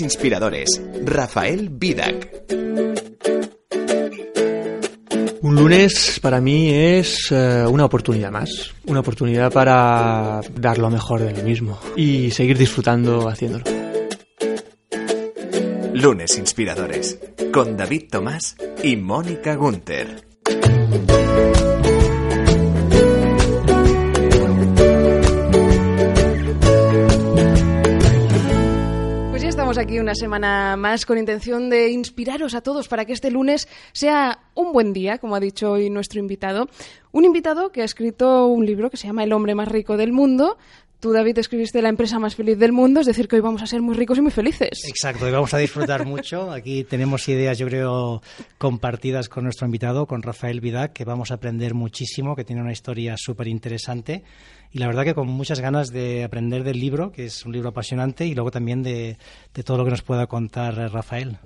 Inspiradores, Rafael Vidac. Un lunes para mí es eh, una oportunidad más, una oportunidad para dar lo mejor de mí mismo y seguir disfrutando haciéndolo. Lunes Inspiradores, con David Tomás y Mónica Gunther. Aquí una semana más con intención de inspiraros a todos para que este lunes sea un buen día, como ha dicho hoy nuestro invitado. Un invitado que ha escrito un libro que se llama El hombre más rico del mundo. Tú, David, escribiste La empresa más feliz del mundo, es decir, que hoy vamos a ser muy ricos y muy felices. Exacto, y vamos a disfrutar mucho. Aquí tenemos ideas, yo creo, compartidas con nuestro invitado, con Rafael Vidac, que vamos a aprender muchísimo, que tiene una historia súper interesante. Y la verdad que con muchas ganas de aprender del libro, que es un libro apasionante, y luego también de, de todo lo que nos pueda contar Rafael.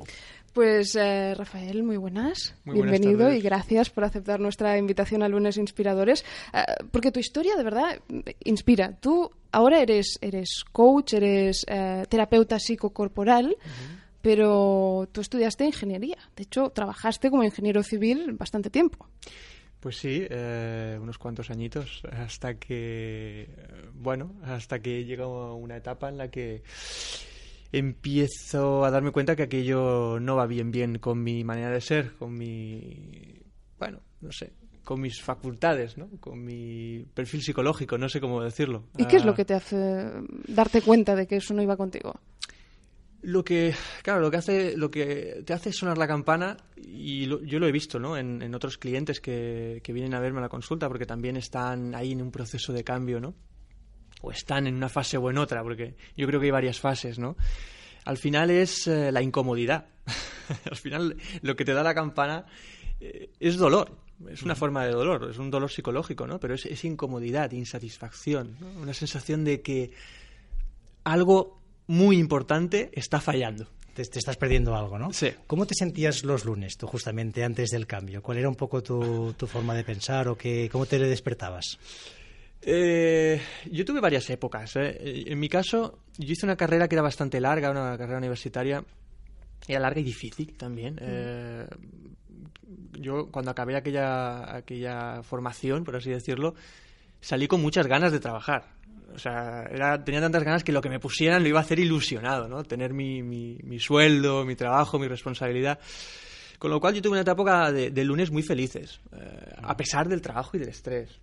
Pues eh, Rafael, muy buenas. Muy buenas Bienvenido tardes. y gracias por aceptar nuestra invitación a Lunes Inspiradores. Eh, porque tu historia de verdad inspira. Tú ahora eres, eres coach, eres eh, terapeuta psicocorporal, pero tú estudiaste ingeniería. De hecho, trabajaste como ingeniero civil bastante tiempo. Pues sí, eh, unos cuantos añitos hasta que, bueno, hasta que llega una etapa en la que empiezo a darme cuenta que aquello no va bien bien con mi manera de ser, con mi, bueno, no sé, con mis facultades, ¿no? Con mi perfil psicológico, no sé cómo decirlo. ¿Y qué es Ah, lo que te hace darte cuenta de que eso no iba contigo? Lo que, claro, lo que hace, lo que te hace sonar la campana, y lo- yo lo he visto, ¿no? En, en otros clientes que, que vienen a verme a la consulta, porque también están ahí en un proceso de cambio, ¿no? O están en una fase o en otra, porque yo creo que hay varias fases, ¿no? Al final es eh, la incomodidad. Al final lo que te da la campana eh, es dolor. Es una forma de dolor, es un dolor psicológico, ¿no? Pero es, es incomodidad, insatisfacción, ¿no? una sensación de que algo muy importante está fallando. Te, te estás perdiendo algo, ¿no? Sí. ¿Cómo te sentías los lunes, tú, justamente antes del cambio? ¿Cuál era un poco tu, tu forma de pensar o qué, cómo te despertabas? Eh, yo tuve varias épocas. ¿eh? En mi caso, yo hice una carrera que era bastante larga, una carrera universitaria. Era larga y difícil también. Eh, yo, cuando acabé aquella, aquella formación, por así decirlo, salí con muchas ganas de trabajar. O sea, era, tenía tantas ganas que lo que me pusieran lo iba a hacer ilusionado, ¿no? Tener mi, mi, mi sueldo, mi trabajo, mi responsabilidad. Con lo cual yo tuve una época de, de lunes muy felices, eh, a pesar del trabajo y del estrés.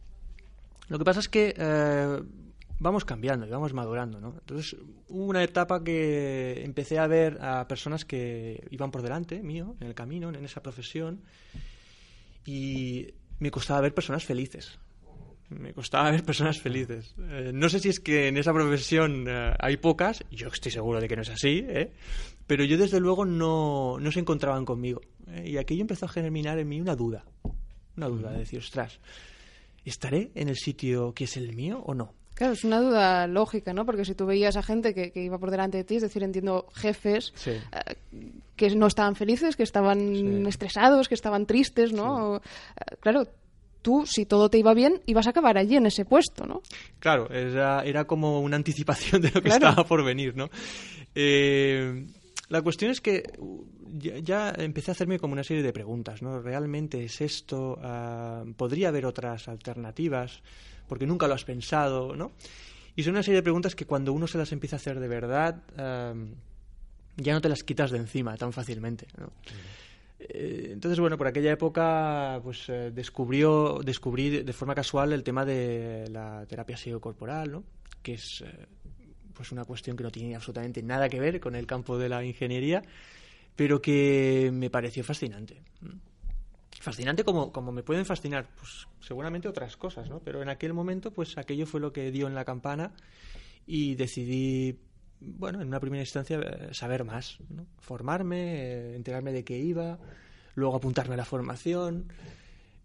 Lo que pasa es que eh, vamos cambiando y vamos madurando, ¿no? Entonces hubo una etapa que empecé a ver a personas que iban por delante mío, en el camino, en esa profesión, y me costaba ver personas felices. Me costaba ver personas felices. Eh, no sé si es que en esa profesión eh, hay pocas, yo estoy seguro de que no es así, ¿eh? pero yo desde luego no, no se encontraban conmigo. ¿eh? Y aquello empezó a germinar en mí una duda. Una duda de decir, ostras, ¿estaré en el sitio que es el mío o no? Claro, es una duda lógica, ¿no? Porque si tú veías a gente que, que iba por delante de ti, es decir, entiendo jefes Sí. eh, que no estaban felices, que estaban Sí. estresados, que estaban tristes, ¿no? Eh, claro, tú, si todo te iba bien, ibas a acabar allí en ese puesto, ¿no? Claro, era, era como una anticipación de lo que Claro. estaba por venir, ¿no? Eh, la cuestión es que ya, empecé a hacerme como una serie de preguntas, ¿no? ¿Realmente es esto? Ah, ¿Podría haber otras alternativas? Porque nunca lo has pensado, ¿no? Y son una serie de preguntas que cuando uno se las empieza a hacer de verdad, ya no te las quitas de encima tan fácilmente. Eh, Entonces, bueno, por aquella época pues eh, descubrió, descubrí de- de forma casual el tema de la terapia psicocorporal, ¿no? que es eh, pues una cuestión que no tiene absolutamente nada que ver con el campo de la ingeniería, pero que me pareció fascinante. Fascinante como, como me pueden fascinar, pues seguramente otras cosas, ¿no? Pero en aquel momento, pues aquello fue lo que dio en la campana y decidí, bueno, en una primera instancia, eh, saber más. Formarme, eh, enterarme de qué iba, luego apuntarme a la formación,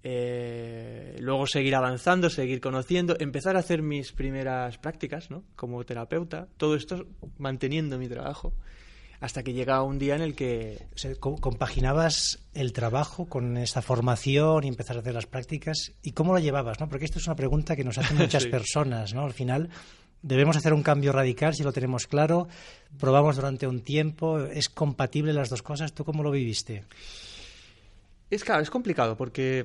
eh, luego seguir avanzando, seguir conociendo, empezar a hacer mis primeras prácticas, ¿no? Como terapeuta, todo esto manteniendo mi trabajo hasta que llega un día en el que O sea, co- compaginabas el trabajo con esta formación y empezar a hacer las prácticas. ¿Y cómo lo llevabas? ¿no? Porque esto es una pregunta que nos hacen muchas Sí. personas. ¿no? Al final, debemos hacer un cambio radical si lo tenemos claro. Probamos durante un tiempo. ¿Es compatible las dos cosas? ¿Tú cómo lo viviste? Es claro, es complicado porque,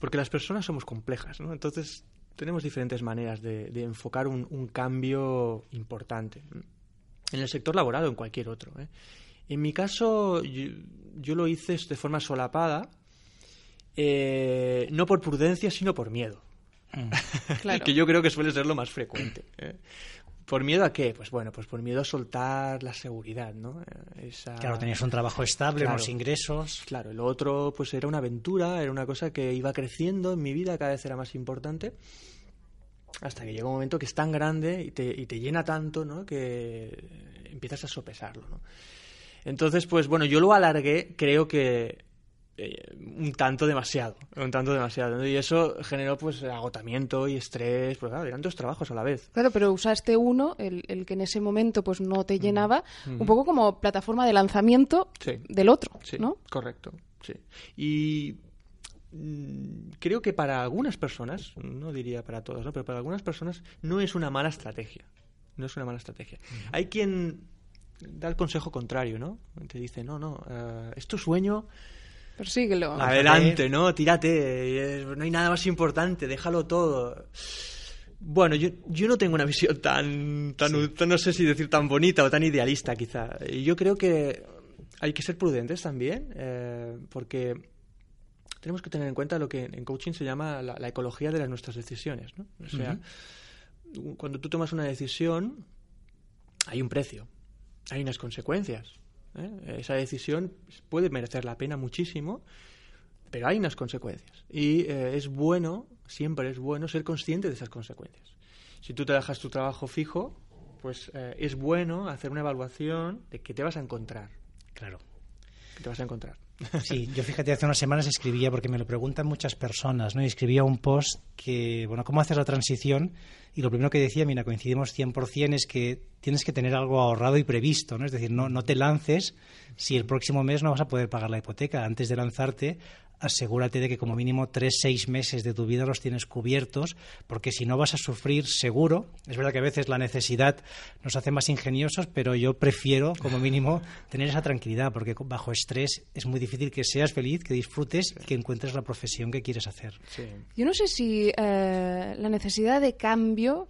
porque las personas somos complejas, ¿no? Entonces tenemos diferentes maneras de, enfocar un, cambio importante en el sector laboral o en cualquier otro. ¿eh? En mi caso, yo, lo hice de forma solapada, eh, no por prudencia, sino por miedo. Mm. que yo creo que suele ser lo más frecuente. ¿eh? ¿Por miedo a qué? Pues bueno, pues por miedo a soltar la seguridad, ¿no? Claro, tenías un trabajo estable, unos ingresos. Claro, lo otro pues era una aventura, era una cosa que iba creciendo en mi vida, cada vez era más importante, hasta que llega un momento que es tan grande y te, y te llena tanto, ¿no? Que empiezas a sopesarlo, ¿no? Entonces, pues bueno, yo lo alargué, creo que eh, un tanto demasiado, un tanto demasiado. Y eso generó pues agotamiento y estrés, pues claro, eran dos trabajos a la vez. Claro, pero usaste uno, el, el que en ese momento pues no te llenaba, un poco como plataforma de lanzamiento del otro, sí, ¿no? Correcto, sí. Y mm, creo que para algunas personas, no diría para todas, ¿no? pero para algunas personas no es una mala estrategia. No es una mala estrategia. Hay quien da el consejo contrario, ¿no? Te dice, no, no, uh, es tu sueño, Persíguelo. Adelante, ¿no? Tírate. No hay nada más importante, déjalo todo. Bueno, yo, yo no tengo una visión tan, tan, no sé si decir tan bonita o tan idealista, quizá. Yo creo que hay que ser prudentes también, eh, porque tenemos que tener en cuenta lo que en coaching se llama la, ecología de las nuestras decisiones, ¿no? O sea, cuando tú tomas una decisión, hay un precio, hay unas consecuencias. ¿eh? Esa decisión puede merecer la pena muchísimo, pero hay unas consecuencias. Y eh, es bueno, siempre es bueno, ser consciente de esas consecuencias. Si tú te dejas tu trabajo fijo, pues eh, es bueno hacer una evaluación de qué te vas a encontrar. Claro. ¿Qué te vas a encontrar? Sí, yo fíjate, hace unas semanas escribía, porque me lo preguntan muchas personas, ¿no? Y escribía un post que, bueno, ¿cómo haces la transición? Y lo primero que decía, mira, coincidimos 100%, es que tienes que tener algo ahorrado y previsto, ¿no? Es decir, no, no te lances si el próximo mes no vas a poder pagar la hipoteca. Antes de lanzarte, asegúrate de que como mínimo tres, seis meses de tu vida los tienes cubiertos, porque si no vas a sufrir seguro. Es verdad que a veces la necesidad nos hace más ingeniosos, pero yo prefiero como mínimo tener esa tranquilidad, porque bajo estrés es muy difícil que seas feliz, que disfrutes y que encuentres la profesión que quieres hacer. Yo no sé si eh, la necesidad de cambio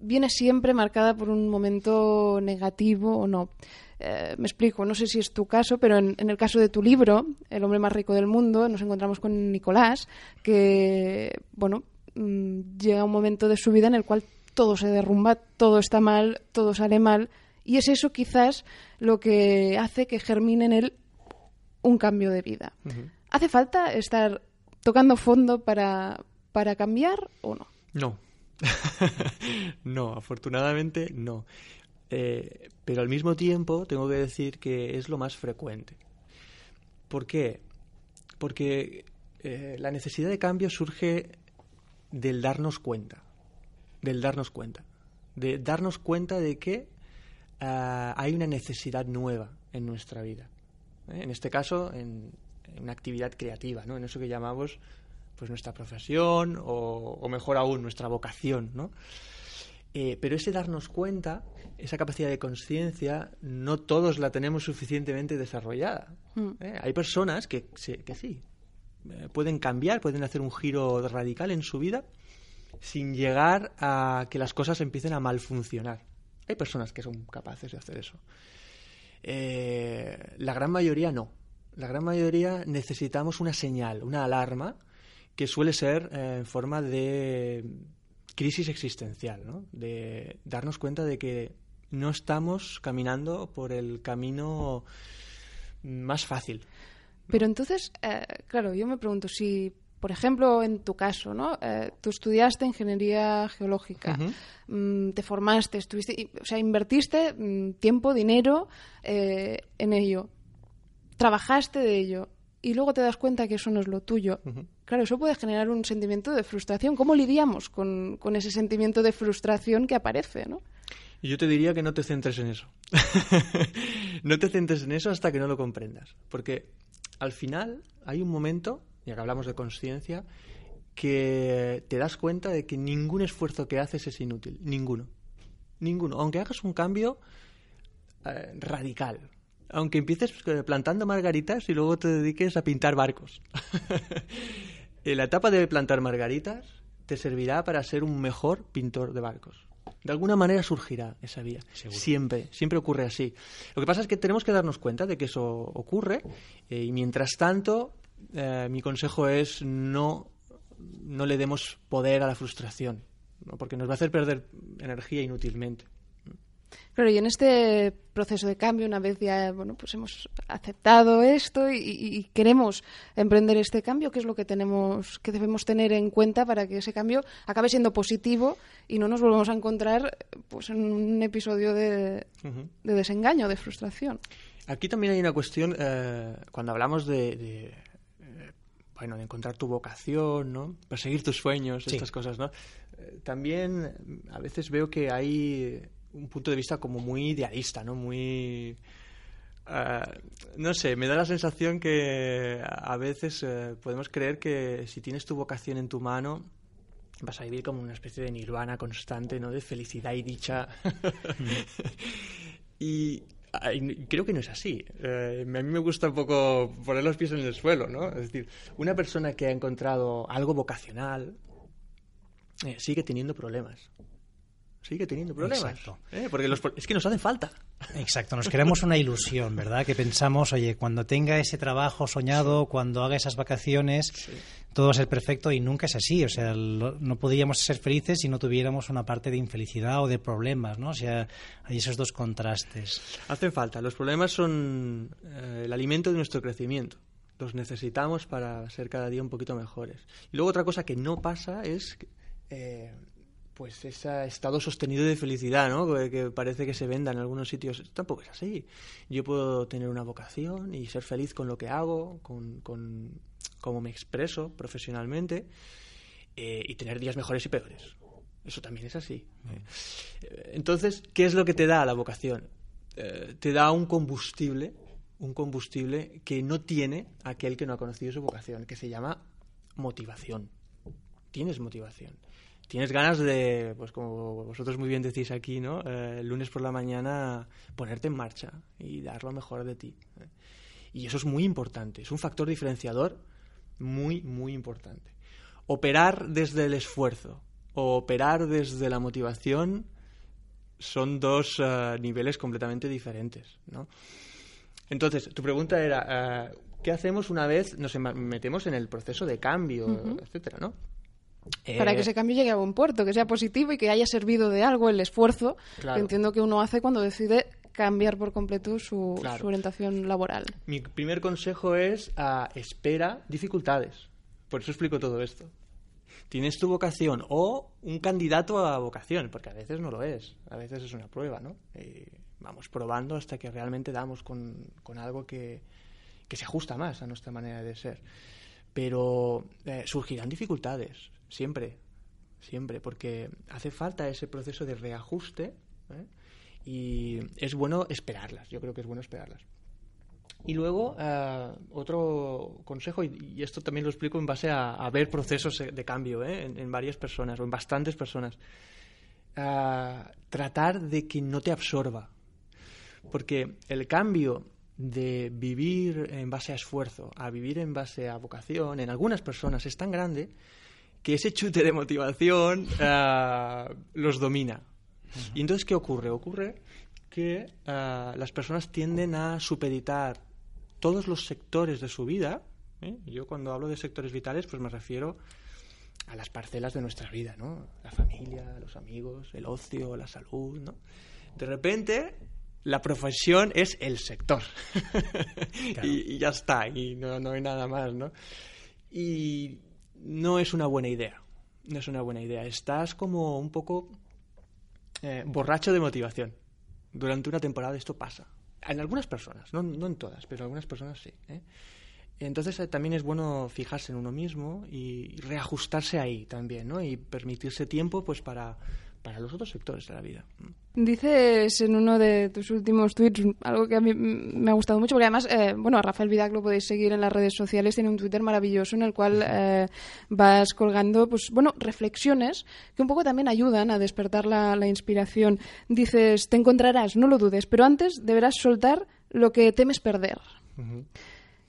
viene siempre marcada por un momento negativo o no. Eh, me explico, no sé si es tu caso, pero en, el caso de tu libro, El hombre más rico del mundo, nos encontramos con Nicolás, que, bueno, mm, llega un momento de su vida en el cual todo se derrumba, todo está mal, todo sale mal, y es eso quizás lo que hace que germine en él un cambio de vida. ¿Hace falta estar tocando fondo para, para cambiar o no? No. no, afortunadamente no. Eh, pero al mismo tiempo tengo que decir que es lo más frecuente. ¿Por qué? Porque eh, la necesidad de cambio surge del darnos cuenta, del darnos cuenta, de darnos cuenta de que ah, hay una necesidad nueva en nuestra vida. ¿eh? En este caso, en, una actividad creativa, ¿no? en eso que llamamos pues nuestra profesión o, o mejor aún nuestra vocación, ¿no? Eh, pero ese darnos cuenta, esa capacidad de conciencia, no todos la tenemos suficientemente desarrollada. Mm. ¿eh? Hay personas que, que sí, eh, pueden cambiar, pueden hacer un giro radical en su vida sin llegar a que las cosas empiecen a mal funcionar. Hay personas que son capaces de hacer eso. la gran mayoría no. La gran mayoría necesitamos una señal, una alarma, que suele ser en forma de crisis existencial, ¿no? de darnos cuenta de que no estamos caminando por el camino más fácil. Pero entonces, eh, claro, yo me pregunto si, por ejemplo, en tu caso, ¿no? Eh, tú estudiaste ingeniería geológica, mm, te formaste, estuviste, o sea, invertiste mm, tiempo, dinero eh, en ello, trabajaste de ello y luego te das cuenta que eso no es lo tuyo. Claro, eso puede generar un sentimiento de frustración. ¿Cómo lidiamos con, ese sentimiento de frustración que aparece, no? Yo te diría que no te centres en eso. no te centres en eso hasta que no lo comprendas. Porque al final hay un momento, ya que hablamos de conciencia, que te das cuenta de que ningún esfuerzo que haces es inútil. Ninguno. Ninguno. Aunque hagas un cambio eh, radical. Aunque empieces eh, plantando margaritas y luego te dediques a pintar barcos. la etapa de plantar margaritas te servirá para ser un mejor pintor de barcos. De alguna manera surgirá esa vía. Siempre, siempre ocurre así. Lo que pasa es que tenemos que darnos cuenta de que eso ocurre eh, y mientras tanto eh, mi consejo es no, no le demos poder a la frustración, ¿no? porque nos va a hacer perder energía inútilmente. Claro, y en este proceso de cambio, una vez ya bueno, pues hemos aceptado esto y, y, queremos emprender este cambio, ¿qué es lo que tenemos, que debemos tener en cuenta para que ese cambio acabe siendo positivo y no nos volvamos a encontrar pues en un episodio de, uh-huh. de desengaño, de frustración? Aquí también hay una cuestión eh, cuando hablamos de, de eh, bueno, de encontrar tu vocación, ¿no? Perseguir tus sueños, sí. estas cosas, ¿no? Eh, también a veces veo que hay un punto de vista como muy idealista, ¿no? Muy... Uh, no sé, me da la sensación que a veces uh, podemos creer que si tienes tu vocación en tu mano vas a vivir como una especie de nirvana constante, ¿no? De felicidad y dicha. y, creo que no es así. Eh, a mí me gusta un poco poner los pies en el suelo, ¿no? Es decir, una persona que ha encontrado algo vocacional eh, sigue teniendo problemas sigue teniendo problemas. Exacto. ¿eh? Porque los, es que nos hacen falta. Exacto, nos creamos una ilusión, ¿verdad? Que pensamos, oye, cuando tenga ese trabajo soñado, sí. cuando haga esas vacaciones, sí. todo va a ser perfecto y nunca es así. O sea, lo, no podríamos ser felices si no tuviéramos una parte de infelicidad o de problemas, ¿no? O sea, hay esos dos contrastes. Hacen falta. Los problemas son eh, el alimento de nuestro crecimiento. Los necesitamos para ser cada día un poquito mejores. Y luego otra cosa que no pasa es... Eh, pues ese estado sostenido de felicidad, ¿no? Que parece que se venda en algunos sitios. Tampoco es así. Yo puedo tener una vocación y ser feliz con lo que hago, con, con cómo me expreso profesionalmente eh, y tener días mejores y peores. Eso también es así. Mm. Entonces, ¿qué es lo que te da la vocación? Eh, te da un combustible, un combustible que no tiene aquel que no ha conocido su vocación, que se llama motivación. Tienes motivación tienes ganas de, pues como vosotros muy bien decís aquí, ¿no? Eh, el lunes por la mañana ponerte en marcha y dar lo mejor de ti. ¿eh? Y eso es muy importante, es un factor diferenciador muy, muy importante. Operar desde el esfuerzo o operar desde la motivación son dos uh, niveles completamente diferentes, ¿no? Entonces, tu pregunta era, uh, ¿qué hacemos una vez nos metemos en el proceso de cambio, uh -huh. etcétera, ¿no? Para Eh, que ese cambio llegue a buen puerto, que sea positivo y que haya servido de algo el esfuerzo Claro. que entiendo que uno hace cuando decide cambiar por completo su, Claro. su orientación laboral. Mi primer consejo es ah, espera dificultades. Por eso explico todo esto. Tienes tu vocación o un candidato a vocación, porque a veces no lo es, a veces es una prueba, ¿no? Y vamos probando hasta que realmente damos con, con algo que, que se ajusta más a nuestra manera de ser. Pero eh, surgirán dificultades, siempre, siempre, porque hace falta ese proceso de reajuste ¿eh? y es bueno esperarlas, yo creo que es bueno esperarlas. Y luego, eh, otro consejo, y, esto también lo explico en base a, ver procesos de cambio ¿eh? en, varias personas o en bastantes personas. Uh, tratar de que no te absorba. Porque el cambio de vivir en base a esfuerzo a vivir en base a vocación en algunas personas es tan grande que ese chute de motivación uh, los domina. Uh -huh. Y entonces, ¿qué ocurre? Ocurre que uh, las personas tienden a supeditar todos los sectores de su vida. ¿eh? Yo cuando hablo de sectores vitales, pues me refiero a las parcelas de nuestra vida, ¿no? La familia, los amigos, el ocio, la salud, ¿no? De repente, la profesión es el sector. Claro. y, y, ya está, y no, no hay nada más, ¿no? Y no es una buena idea. No es una buena idea. Estás como un poco eh, borracho de motivación. Durante una temporada esto pasa. En algunas personas, no, no en todas, pero en algunas personas sí. ¿eh? Entonces eh, también es bueno fijarse en uno mismo y reajustarse ahí también, ¿no? Y permitirse tiempo pues para, para los otros sectores de la vida. Dices en uno de tus últimos tweets algo que a mí me ha gustado mucho, porque además, eh, bueno, a Rafael Vidac lo podéis seguir en las redes sociales, tiene un Twitter maravilloso en el cual eh, vas colgando, pues bueno, reflexiones que un poco también ayudan a despertar la, inspiración. Dices, te encontrarás, no lo dudes, pero antes deberás soltar lo que temes perder.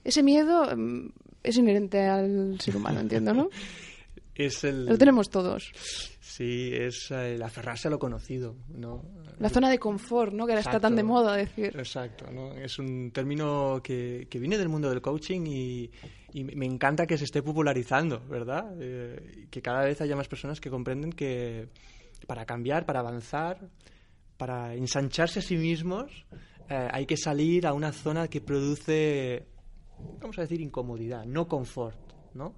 Ese miedo mm, es inherente al ser humano, entiendo, ¿no? es el... Lo tenemos todos. Sí, es el aferrarse a lo conocido, ¿no? La zona de confort, ¿no? Que ahora está tan de moda decir. Exacto, ¿no? Es un término que, que viene del mundo del coaching y, me encanta que se esté popularizando, ¿verdad? Eh, que cada vez haya más personas que comprenden que para cambiar, para avanzar, para ensancharse a sí mismos, eh, hay que salir a una zona que produce, vamos a decir, incomodidad, no confort, ¿no?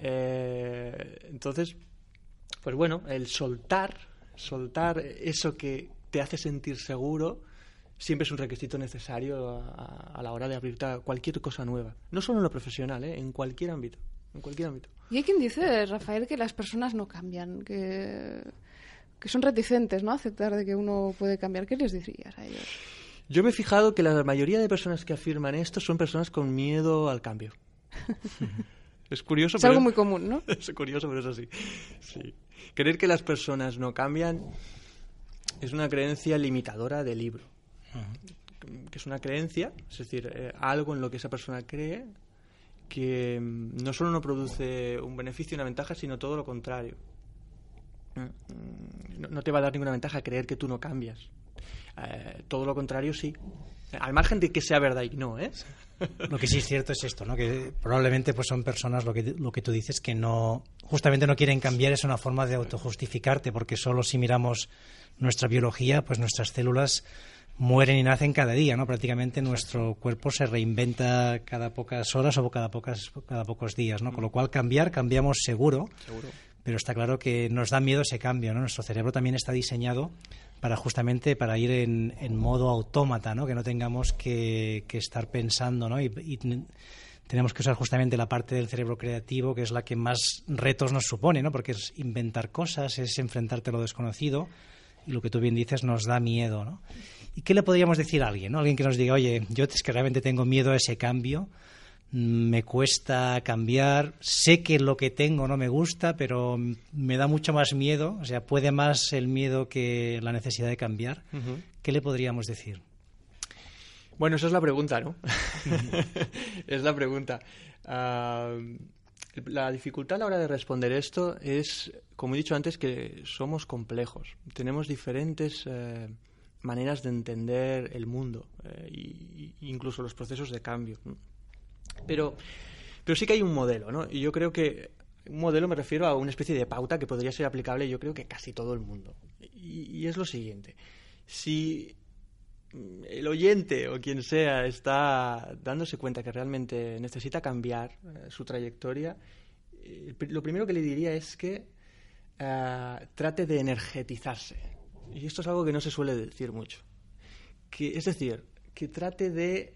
Eh, entonces, pues bueno, el soltar, soltar eso que te hace sentir seguro, siempre es un requisito necesario a, la hora de abrirte a cualquier cosa nueva. No solo en lo profesional, ¿eh? en cualquier ámbito. En cualquier ámbito. Y hay quien dice, Rafael, que las personas no cambian, que, que son reticentes ¿no? a aceptar de que uno puede cambiar. ¿Qué les dirías a ellos? Yo me he fijado que la mayoría de personas que afirman esto son personas con miedo al cambio. Es curioso, es algo muy común, ¿no? Es curioso, pero es así. Sí. Creer que las personas no cambian es una creencia limitadora del libro. Que es una creencia, es decir, eh, algo en lo que esa persona cree que mm, no solo no produce un beneficio y una ventaja, sino todo lo contrario. Mm, no, te va a dar ninguna ventaja creer que tú no cambias. Eh, todo lo contrario, sí. Al margen de que sea verdad y no, ¿eh? Lo que sí es cierto es esto, ¿no? Que probablemente pues son personas, lo que, lo que tú dices, que no, justamente no quieren cambiar, es una forma de autojustificarte, porque solo si miramos nuestra biología, pues nuestras células mueren y nacen cada día, ¿no? Prácticamente nuestro cuerpo se reinventa cada pocas horas o cada, pocas, cada pocos días, ¿no? Con lo cual cambiar, cambiamos seguro, seguro, pero está claro que nos da miedo ese cambio, ¿no? Nuestro cerebro también está diseñado para justamente para ir en, en modo autómata, ¿no? que no tengamos que, estar pensando ¿no? y, tenemos que usar justamente la parte del cerebro creativo, que es la que más retos nos supone, ¿no? porque es inventar cosas, es enfrentarte a lo desconocido y lo que tú bien dices nos da miedo. ¿no? ¿Y qué le podríamos decir a alguien? ¿no? Alguien que nos diga, oye, yo es que realmente tengo miedo a ese cambio, me cuesta cambiar, sé que lo que tengo no me gusta, pero me da mucho más miedo, o sea, puede más el miedo que la necesidad de cambiar. ¿Qué le podríamos decir? Bueno, esa es la pregunta, ¿no? es la pregunta. Ah, la dificultad a la hora de responder esto es, como he dicho antes, que somos complejos. Tenemos diferentes eh, maneras de entender el mundo e incluso los procesos de cambio. Pero, pero sí que hay un modelo, ¿no? Y yo creo que un modelo me refiero a una especie de pauta que podría ser aplicable yo creo que casi todo el mundo. Y, es lo siguiente. Si el oyente o quien sea está dándose cuenta que realmente necesita cambiar eh, su trayectoria, eh, lo primero que le diría es que eh, trate de energetizarse. Y esto es algo que no se suele decir mucho. Que, es decir, que trate de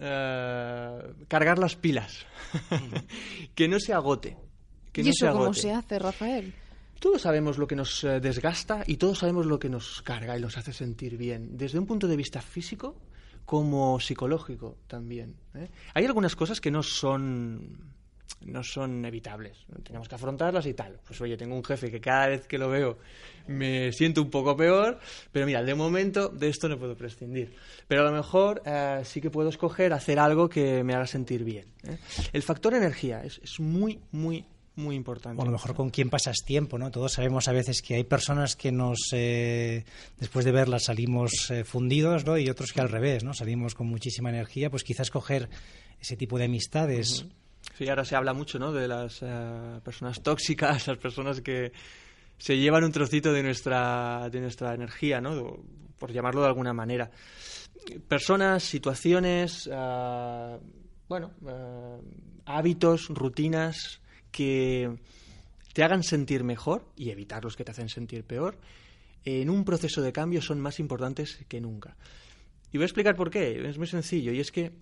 eh, cargar las pilas, que no se agote. Que ¿Y eso cómo se hace, Rafael? Todos sabemos lo que nos eh, desgasta y todos sabemos lo que nos carga y nos hace sentir bien, desde un punto de vista físico como psicológico también. ¿eh? Hay algunas cosas que no son no son evitables. Tenemos que afrontarlas y tal. Pues oye, tengo un jefe que cada vez que lo veo me siento un poco peor, pero mira, de momento de esto no puedo prescindir. Pero a lo mejor eh, sí que puedo escoger hacer algo que me haga sentir bien. ¿eh? El factor energía es, es muy, muy, muy importante. O a lo mejor con quién pasas tiempo, ¿no? Todos sabemos a veces que hay personas que nos, eh, después de verlas, salimos fundidos, ¿no? Y otros que al revés, ¿no? Salimos con muchísima energía, pues quizás coger ese tipo de amistades. Sí, ahora se habla mucho, ¿no? De las eh, personas tóxicas, las personas que se llevan un trocito de nuestra, de nuestra energía, ¿no? Por llamarlo de alguna manera. Personas, situaciones, eh, bueno, eh, hábitos, rutinas que te hagan sentir mejor y evitar los que te hacen sentir peor, en un proceso de cambio son más importantes que nunca. Y voy a explicar por qué. Es muy sencillo. Y es que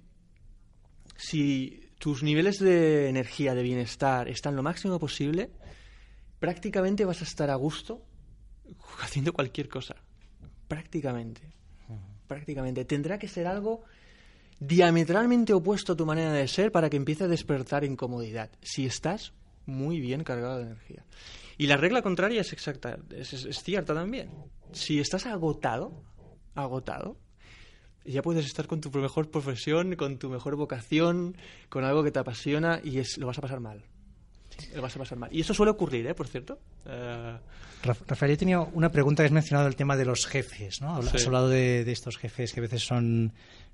si tus niveles de energía, de bienestar están lo máximo posible, prácticamente vas a estar a gusto haciendo cualquier cosa. Prácticamente. Prácticamente. Tendrá que ser algo diametralmente opuesto a tu manera de ser para que empiece a despertar incomodidad. Si estás muy bien cargado de energía. Y la regla contraria es exacta, es, es cierta también. Si estás agotado, agotado, ya puedes estar con tu mejor profesión, con tu mejor vocación, con algo que te apasiona y es, lo vas a pasar mal. lo vas a pasar mal. Y eso suele ocurrir, ¿eh? Por cierto. Eh, Rafael, yo tenía una pregunta que has mencionado el tema de los jefes, ¿no? Has hablado de, estos jefes que a veces son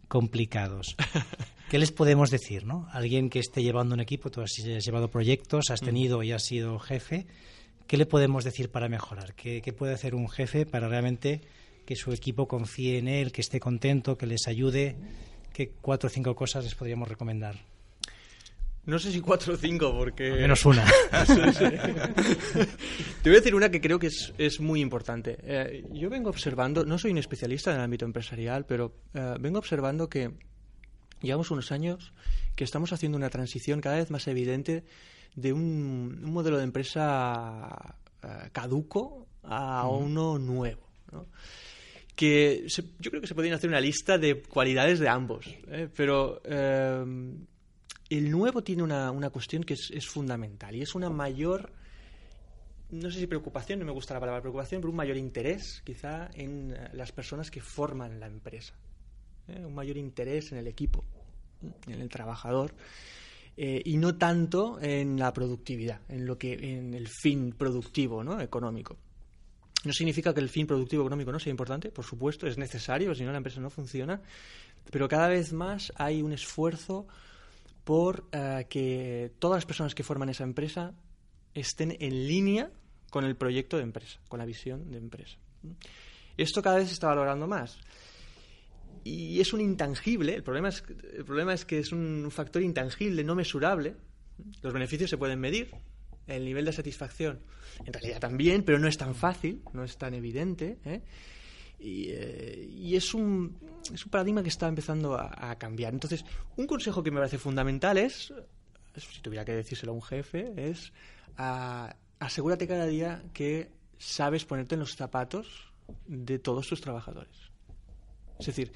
complicados. ¿Qué les podemos decir, no? Alguien que esté llevando un equipo, tú has llevado proyectos, has mm. tenido y has sido jefe. ¿Qué le podemos decir para mejorar? ¿Qué, qué puede hacer un jefe para realmente que su equipo confíe en él, que esté contento, que les ayude. ¿Qué cuatro o cinco cosas les podríamos recomendar? No sé si cuatro o cinco, porque... menos una. Te voy a decir una que creo que es, muy importante. Eh, yo vengo observando, no soy un especialista en el ámbito empresarial, pero eh, vengo observando que llevamos unos años que estamos haciendo una transición cada vez más evidente de un, modelo de empresa eh, caduco a uno nuevo. ¿no? Que yo creo que se podría hacer una lista de cualidades de ambos, ¿eh? pero eh, el nuevo tiene una, una cuestión que es, es, fundamental y es una mayor, no sé si preocupación, no me gusta la palabra preocupación, pero un mayor interés quizá en eh, las personas que forman la empresa, un mayor interés en el equipo, en el trabajador. y no tanto en la productividad, en lo que en el fin productivo, ¿no? económico. No significa que el fin productivo económico no sea importante, por supuesto, es necesario, si no la empresa no funciona, pero cada vez más hay un esfuerzo por eh, que todas las personas que forman esa empresa estén en línea con el proyecto de empresa, con la visión de empresa. Esto cada vez se está valorando más. Y es un intangible, el problema es, el problema es que es un factor intangible, no mesurable. Los beneficios se pueden medir, el nivel de satisfacción en realidad también, pero no es tan fácil, no es tan evidente. ¿eh? Eh, y, es, un, es, un, paradigma que está empezando a, cambiar. Entonces, un consejo que me parece fundamental es, si tuviera que decírselo a un jefe, es asegúrate cada día que sabes ponerte en los zapatos de todos tus trabajadores. Es decir,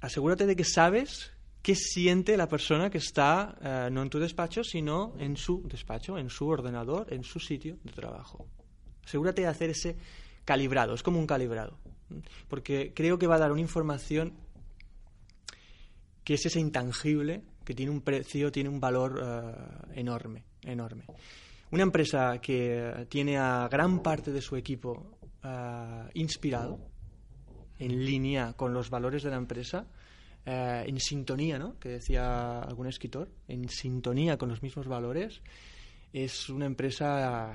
asegúrate de que sabes qué siente la persona que está eh, no en tu despacho, sino en su despacho, en su ordenador, en su sitio de trabajo. Asegúrate de hacer ese calibrado, es como un calibrado, porque creo que va a dar una información que es ese intangible, que tiene un precio, tiene un valor eh, enorme, enorme. Una empresa que tiene a gran parte de su equipo eh, inspirado, en línea con los valores de la empresa, eh, en sintonía, ¿no? que decía algún escritor, en sintonía con los mismos valores, es una empresa,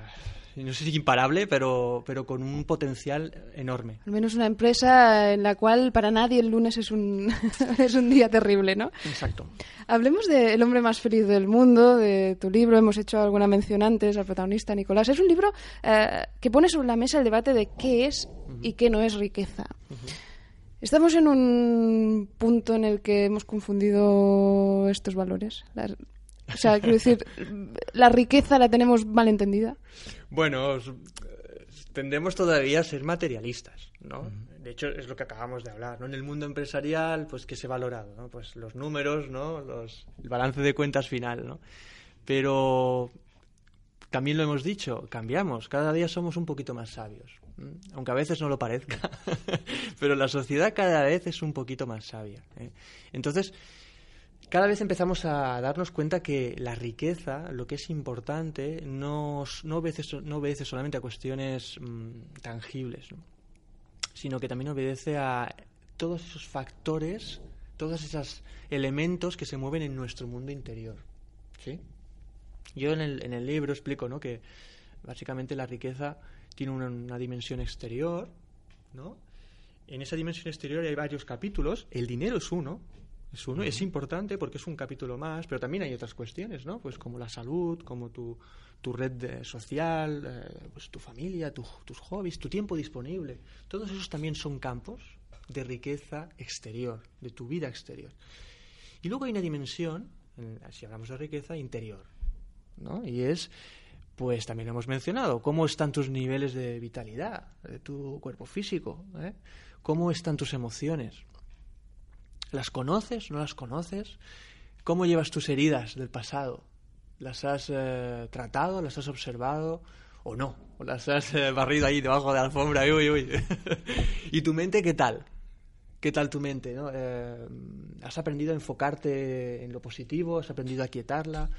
no sé si imparable, pero, pero con un potencial enorme. Al menos una empresa en la cual para nadie el lunes es un, es un día terrible, ¿no? Exacto. Hablemos de El hombre más feliz del mundo, de tu libro. Hemos hecho alguna mención antes al protagonista Nicolás. Es un libro eh, que pone sobre la mesa el debate de qué es y qué no es riqueza. ¿Estamos en un punto en el que hemos confundido estos valores? o sea, quiero decir, ¿la riqueza la tenemos mal entendida? Bueno, tendemos todavía a ser materialistas, ¿no? De hecho, es lo que acabamos de hablar, ¿no? En el mundo empresarial, pues, ¿qué se ha valorado? ¿no? Pues los números, ¿no? Los, el balance de cuentas final, ¿no? Pero también lo hemos dicho, cambiamos, cada día somos un poquito más sabios, aunque a veces no lo parezca, pero la sociedad cada vez es un poquito más sabia. ¿eh? Entonces, cada vez empezamos a darnos cuenta que la riqueza, lo que es importante, no, no, obedece, no obedece solamente a cuestiones mm, tangibles, sino que también obedece a todos esos factores, todos esos elementos que se mueven en nuestro mundo interior. ¿sí? Yo en el, en el libro explico ¿no? que básicamente la riqueza tiene una, dimensión exterior, ¿no? En esa dimensión exterior hay varios capítulos. El dinero es uno, es uno, es importante porque es un capítulo más, pero también hay otras cuestiones, ¿no? Pues como la salud, como tu, tu red social, eh, pues tu familia, tus hobbies, tu tiempo disponible. Todos esos también son campos de riqueza exterior, de tu vida exterior. Y luego hay una dimensión, si hablamos de riqueza, interior, y es pues también lo hemos mencionado. ¿Cómo están tus niveles de vitalidad, de tu cuerpo físico? ¿Eh? ¿Cómo están tus emociones? ¿Las conoces? ¿No las conoces? ¿Cómo llevas tus heridas del pasado? ¿Las has eh, tratado? ¿Las has observado? ¿O no? ¿O las has eh, barrido ahí debajo de la alfombra? Uy, uy. ¿Y tu mente qué tal? ¿Qué tal tu mente? ¿no? ¿Has aprendido a enfocarte en lo positivo? ¿Has aprendido a quietarla?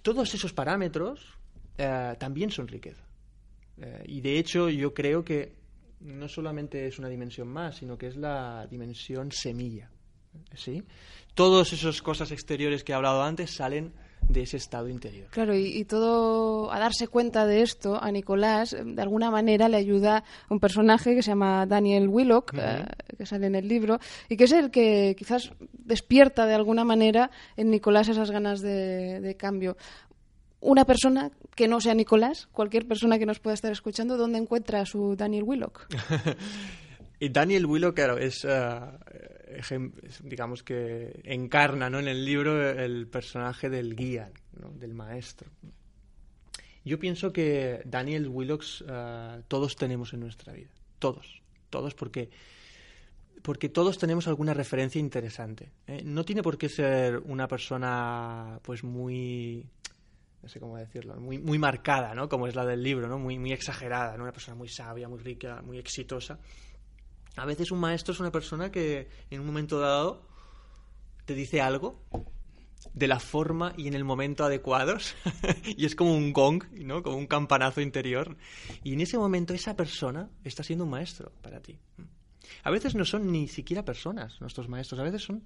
Todos esos parámetros eh, también son riqueza. Eh, y de hecho yo creo que no solamente es una dimensión más, sino que es la dimensión semilla. ¿Sí? Todas esas cosas exteriores que he hablado antes salen de ese estado interior. Claro, y, todo, a darse cuenta de esto, a Nicolás, de alguna manera le ayuda un personaje que se llama Daniel Willock, eh, que sale en el libro, y que es el que quizás despierta de alguna manera en Nicolás esas ganas de cambio una persona que no sea Nicolás, cualquier persona que nos pueda estar escuchando, ¿dónde encuentra a su Daniel Willock? y Daniel Willock, claro, es, eh, digamos que encarna ¿no? en el libro el personaje del guía, del maestro. Yo pienso que Daniel Willocks uh, todos tenemos en nuestra vida, todos, todos porque porque todos tenemos alguna referencia interesante. ¿eh? No tiene por qué ser una persona pues muy no sé cómo decirlo, muy, muy marcada, ¿no? Como es la del libro, ¿no? Muy, muy exagerada, ¿no? Una persona muy sabia, muy rica, muy exitosa. A veces un maestro es una persona que en un momento dado te dice algo de la forma y en el momento adecuados y es como un gong, ¿no? Como un campanazo interior. Y en ese momento esa persona está siendo un maestro para ti. A veces no son ni siquiera personas nuestros maestros, a veces son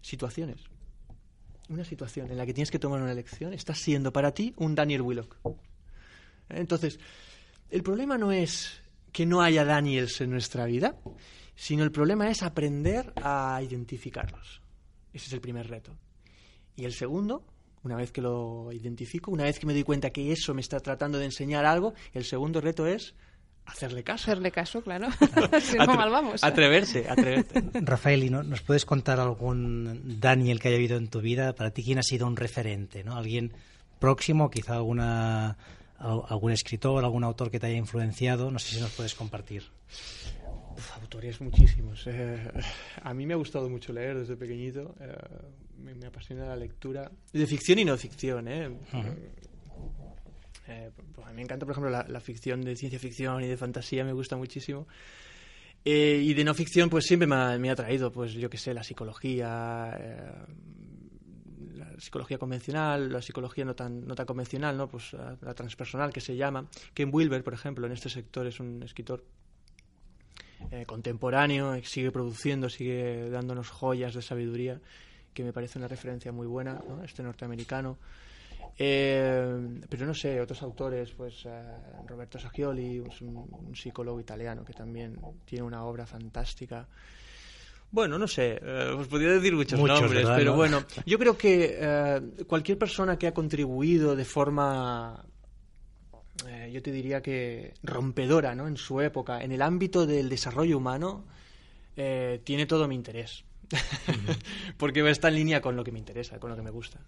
situaciones una situación en la que tienes que tomar una elección, está siendo para ti un Daniel Willock. Entonces, el problema no es que no haya Daniels en nuestra vida, sino el problema es aprender a identificarlos. Ese es el primer reto. Y el segundo, una vez que lo identifico, una vez que me doy cuenta que eso me está tratando de enseñar algo, el segundo reto es hacerle caso. Hacerle caso, claro. si no, mal vamos. Atreverse, atreverse. Rafael, ¿y no, nos puedes contar algún Daniel que haya habido en tu vida? Para ti, ¿quién ha sido un referente? ¿no? ¿Alguien próximo, quizá alguna, algún escritor, algún autor que te haya influenciado? No sé si nos puedes compartir. autores muchísimos. Eh, a mí me ha gustado mucho leer desde pequeñito. Eh, me, apasiona la lectura. De ficción y no ficción, ¿eh? Eh, pues a mí me encanta, por ejemplo, la, ficción de ciencia ficción y de fantasía, me gusta muchísimo. Eh, y de no ficción, pues siempre me ha, me ha traído, pues yo qué sé, la psicología, eh, psicología convencional, la psicología no tan, no tan convencional, ¿no? Pues la, transpersonal que se llama. Ken Wilber, por ejemplo, en este sector es un escritor contemporáneo, sigue produciendo, sigue dándonos joyas de sabiduría, que me parece una referencia muy buena, este norteamericano. Eh, pero no sé, otros autores, pues eh, Roberto Saggioli, un, psicólogo italiano que también tiene una obra fantástica. Bueno, no sé, eh, os podría decir muchos, nombres, pero bueno, yo creo que cualquier persona que ha contribuido de forma, yo te diría que rompedora, ¿no? En su época, en el ámbito del desarrollo humano, tiene todo mi interés. Porque está en línea con lo que me interesa, con lo que me gusta.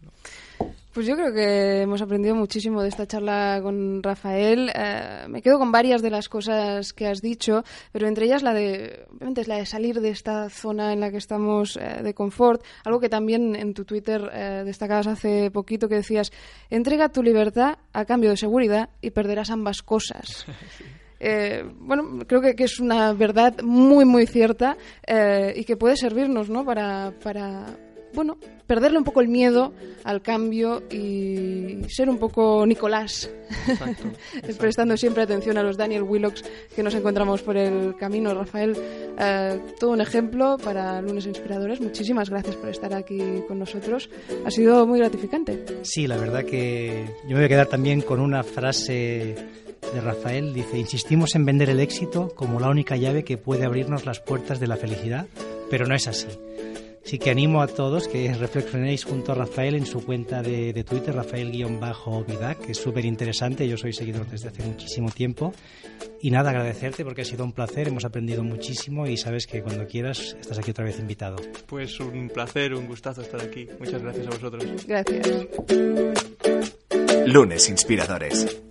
Pues yo creo que hemos aprendido muchísimo de esta charla con Rafael. Eh, me quedo con varias de las cosas que has dicho, pero entre ellas la de, obviamente es la de salir de esta zona en la que estamos eh, de confort. Algo que también en tu Twitter eh, destacabas hace poquito que decías, entrega tu libertad a cambio de seguridad y perderás ambas cosas. bueno, creo que, es una verdad muy, muy cierta y que puede servirnos ¿no? para, para bueno, perderle un poco el miedo al cambio y ser un poco Nicolás, prestando siempre atención a los Daniel Willocks que nos encontramos por el camino. Rafael, eh, todo un ejemplo para lunes inspiradores. Muchísimas gracias por estar aquí con nosotros. Ha sido muy gratificante. Sí, la verdad que yo me voy a quedar también con una frase de Rafael. Dice, insistimos en vender el éxito como la única llave que puede abrirnos las puertas de la felicidad, pero no es así. Sí que animo a todos que reflexionéis junto a Rafael en su cuenta de, Twitter, Rafael-Vidac, que es súper interesante. Yo soy seguidor desde hace muchísimo tiempo. Y nada, agradecerte porque ha sido un placer, hemos aprendido muchísimo y sabes que cuando quieras estás aquí otra vez invitado. Pues un placer, un gustazo estar aquí. Muchas gracias a vosotros. Gracias. Lunes Inspiradores.